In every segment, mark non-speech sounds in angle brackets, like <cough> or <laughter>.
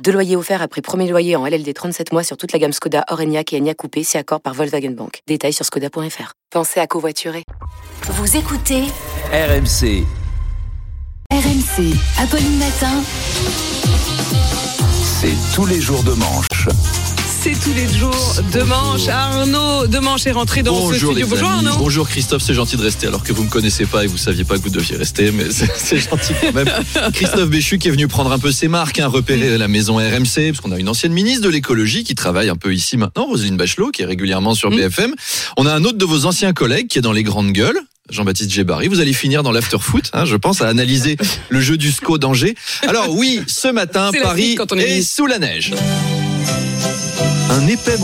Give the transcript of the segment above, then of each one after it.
Deux loyers offerts après premier loyer en LLD 37 mois sur toute la gamme Skoda, Orenia et Enya Coupé, si accord par Volkswagen Bank. Détails sur skoda.fr. Pensez à covoiturer. Vous écoutez RMC. RMC, Apolline Matin. C'est tous les jours de manche. C'est tous les jours de manche. Arnaud de manche est rentré dans ce Bonjour studio. les Bonjour. Arnaud. Bonjour Christophe, c'est gentil de rester alors que vous me connaissez pas et vous saviez pas que vous deviez rester, mais <laughs> c'est gentil quand même. <laughs> Christophe Béchu qui est venu prendre un peu ses marques, hein, repérer la maison RMC, parce qu'on a une ancienne ministre de l'écologie qui travaille un peu ici maintenant, Roselyne Bachelot, qui est régulièrement sur Mm. BFM. On a un autre de vos anciens collègues qui est dans les grandes gueules. Jean-Baptiste Gébari, vous allez finir dans l'after-foot, hein, je pense, à analyser le jeu du SCO d'Angers. Alors oui, ce matin, Paris est sous la neige. Un épais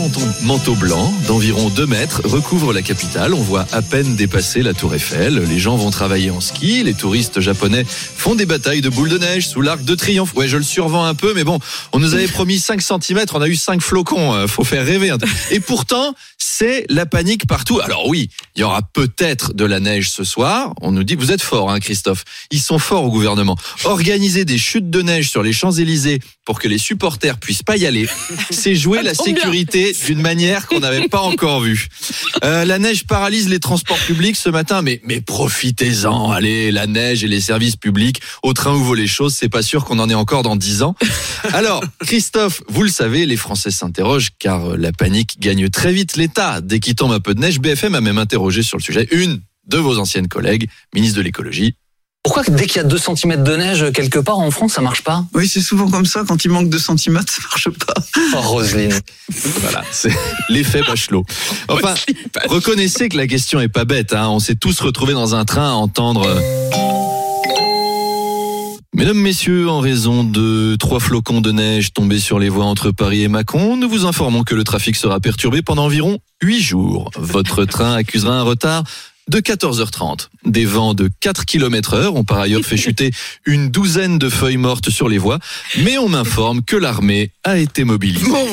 manteau, blanc d'environ 2 mètres recouvre la capitale. On voit à peine dépasser la tour Eiffel. Les gens vont travailler en ski. Les touristes japonais font des batailles de boules de neige sous l'arc de triomphe. Ouais, je le survends un peu, mais bon, on nous avait promis 5 cm. On a eu 5 flocons. Euh, Faut faire rêver. Et pourtant, c'est la panique partout. Alors oui, il y aura peut-être de la neige ce soir. On nous dit, vous êtes fort, hein, Christophe. Ils sont forts au gouvernement. Organiser des chutes de neige sur les Champs-Élysées pour que les supporters puissent pas y aller, c'est jouer la sécurité d'une manière qu'on n'avait pas encore vue. Euh, la neige paralyse les transports publics ce matin, mais, mais profitez-en. Allez, la neige et les services publics, au train où vont les choses, c'est pas sûr qu'on en ait encore dans 10 ans. Alors, Christophe, vous le savez, les Français s'interrogent car euh, la panique gagne très vite l'État. Dès qu'il tombe un peu de neige, BFM a même interrogé sur le sujet une de vos anciennes collègues, ministre de l'écologie. Pourquoi dès qu'il y a 2 cm de neige quelque part en France, ça marche pas? Oui, c'est souvent comme ça. Quand il manque 2 cm, ça marche pas. Oh, Roselyne. Voilà, c'est l'effet Bachelot. Enfin, reconnaissez que la question est pas bête. Hein. On s'est tous retrouvés dans un train à entendre. Mesdames, Messieurs, en raison de trois flocons de neige tombés sur les voies entre Paris et Mâcon, nous vous informons que le trafic sera perturbé pendant environ huit jours. Votre train accusera un retard de 14h30. Des vents de 4 km heure ont par ailleurs fait chuter une douzaine de feuilles mortes sur les voies, mais on m'informe que l'armée a été mobilisée. Bon,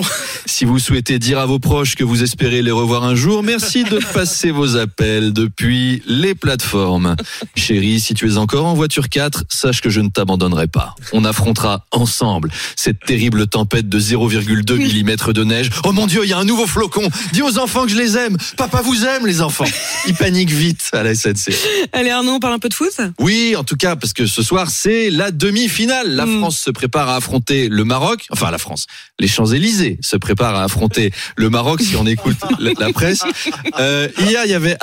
Si vous souhaitez dire à vos proches que vous espérez les revoir un jour, merci de passer vos appels depuis les plateformes. Chérie, si tu es encore en voiture 4, sache que je ne t'abandonnerai pas. On affrontera ensemble cette terrible tempête de 0,2 mm de neige. Oh mon Dieu, il y a un nouveau flocon. Dis aux enfants que je les aime. Papa vous aime, les enfants. Ils paniquent vite à la SNC. allez Arnaud, on parle un peu de foot Oui, en tout cas, parce que ce soir, c'est la demi-finale. La Mm. France se prépare à affronter le Maroc. Enfin, la France. Les Champs-Élysées se préparent à affronter le Maroc, si on écoute <laughs> la, la presse. Euh, hier, il y avait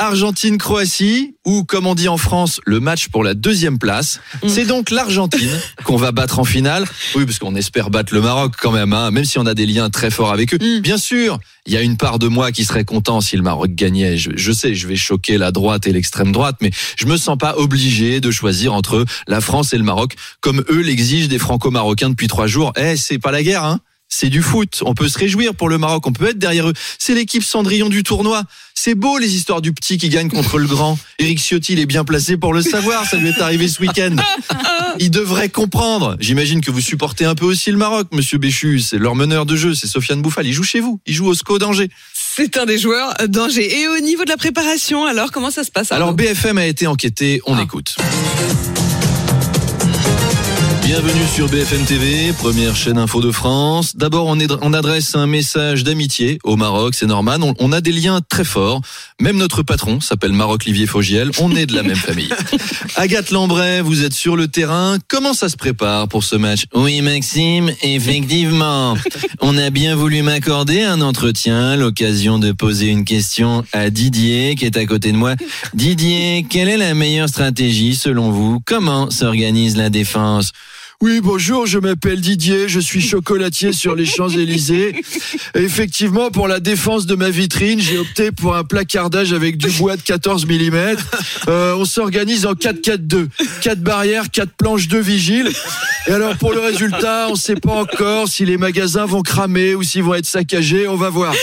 Argentine-Croatie, ou comme on dit en France, le match pour la deuxième place. Mm. C'est donc l'Argentine qu'on va battre en finale. Oui, parce qu'on espère battre le Maroc quand même, hein, même si on a des liens très forts avec eux. Mm. Bien sûr, il y a une part de moi qui serait content si le Maroc gagnait. Je, je sais, je vais choquer la droite et l'extrême droite, mais je me sens pas obligé de choisir entre la France et le Maroc, comme eux l'exigent des Franco-Marocains depuis trois jours. Eh, c'est pas la guerre, hein c'est du foot. On peut se réjouir pour le Maroc. On peut être derrière eux. C'est l'équipe Cendrillon du tournoi. C'est beau les histoires du petit qui gagne contre le grand. Eric Ciotti il est bien placé pour le savoir. Ça lui est arrivé ce week-end. Il devrait comprendre. J'imagine que vous supportez un peu aussi le Maroc, Monsieur Béchu. C'est leur meneur de jeu. C'est Sofiane Bouffal. Il joue chez vous. Il joue au SCO d'Angers. C'est un des joueurs d'Angers. Et au niveau de la préparation, alors comment ça se passe Alors BFM a été enquêté. On Ah. écoute. Bienvenue sur BFM TV, première chaîne info de France. D'abord, on, adresse un message d'amitié au Maroc, c'est normal. On, on a des liens très forts. Même notre patron s'appelle Maroc Livier Fogiel. On est de la même famille. <laughs> Agathe Lambray, vous êtes sur le terrain. Comment ça se prépare pour ce match? Oui, Maxime, effectivement. On a bien voulu m'accorder un entretien, l'occasion de poser une question à Didier qui est à côté de moi. Didier, quelle est la meilleure stratégie selon vous? Comment s'organise la défense? Oui, bonjour, je m'appelle Didier, je suis chocolatier sur les Champs-Élysées. Effectivement, pour la défense de ma vitrine, j'ai opté pour un placardage avec du bois de 14 mm. Euh, on s'organise en 4-4-2. 4 barrières, 4 planches, 2 vigiles. Et alors pour le résultat, on ne sait pas encore si les magasins vont cramer ou s'ils vont être saccagés. On va voir.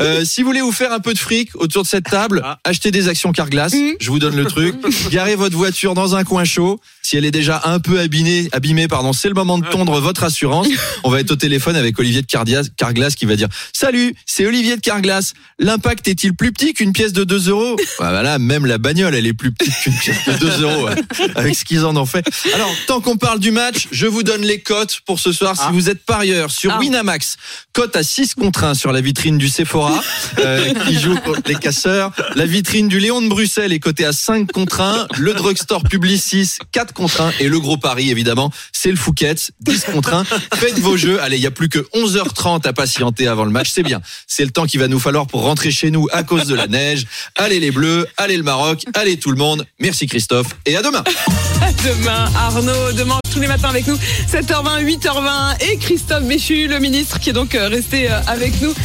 Euh, si vous voulez vous faire un peu de fric autour de cette table, achetez des actions Carglass. Je vous donne le truc. Garez votre voiture dans un coin chaud. Si elle est déjà un peu abîmée, abîmée pardon, c'est le moment de tondre votre assurance. On va être au téléphone avec Olivier de Cardias- Carglass qui va dire Salut, c'est Olivier de Carglass. L'impact est-il plus petit qu'une pièce de 2 euros? Bah Voilà, même la bagnole, elle est plus petite qu'une pièce de 2 euros ouais, avec ce qu'ils en ont fait. Alors, tant qu'on parle du match, je vous donne les cotes pour ce soir. Si vous êtes parieur sur Ah. Winamax, cote à 6 contre 1 sur la vitrine du Sephora euh, <laughs> qui joue contre les casseurs. La vitrine du Léon de Bruxelles est cotée à 5 contre 1. Le drugstore Publicis 4 contre 1. Et le gros pari, évidemment, c'est le Fouquet's 10 contre 1. Faites vos jeux. Allez, il y a plus que 11h30 à patienter avant le match. C'est bien. C'est le temps qu'il va nous falloir pour rentrer chez nous à cause de la neige. Allez les Bleus, allez le Maroc, allez tout le monde. Merci Christophe et à demain. À demain, Arnaud, demain tous les matins avec nous, 7h20, 8h20 et Christophe Béchu, le ministre qui est donc euh, resté euh, avec nous.